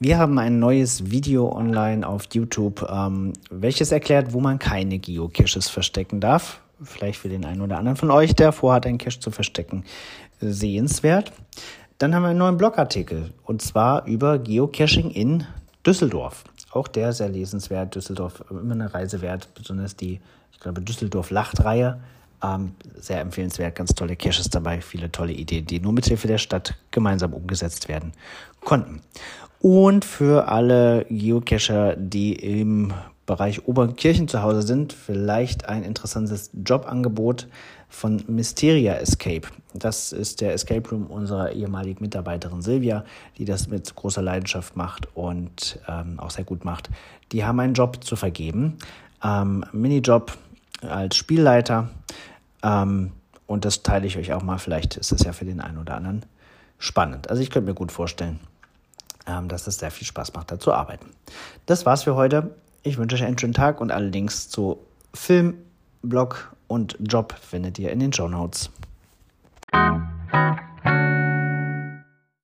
Wir haben ein neues Video online auf YouTube, ähm, welches erklärt, wo man keine Geocaches verstecken darf. Vielleicht für den einen oder anderen von euch, der vorhat, einen Cache zu verstecken, sehenswert. Dann haben wir einen neuen Blogartikel und zwar über Geocaching in Düsseldorf. Auch der sehr lesenswert. Düsseldorf immer eine Reise wert, besonders die, ich glaube, Düsseldorf-Lacht-Reihe. Ähm, sehr empfehlenswert, ganz tolle Caches dabei, viele tolle Ideen, die nur mit Hilfe der Stadt gemeinsam umgesetzt werden konnten. Und für alle Geocacher, die im Bereich Oberkirchen zu Hause sind, vielleicht ein interessantes Jobangebot von Mysteria Escape. Das ist der Escape Room unserer ehemaligen Mitarbeiterin Silvia, die das mit großer Leidenschaft macht und ähm, auch sehr gut macht. Die haben einen Job zu vergeben. Ähm, Minijob als Spielleiter. Ähm, und das teile ich euch auch mal. Vielleicht ist es ja für den einen oder anderen spannend. Also ich könnte mir gut vorstellen, ähm, dass es sehr viel Spaß macht, da zu arbeiten. Das war's für heute. Ich wünsche euch einen schönen Tag und alle Links zu Film, Blog und Job findet ihr in den Show Notes.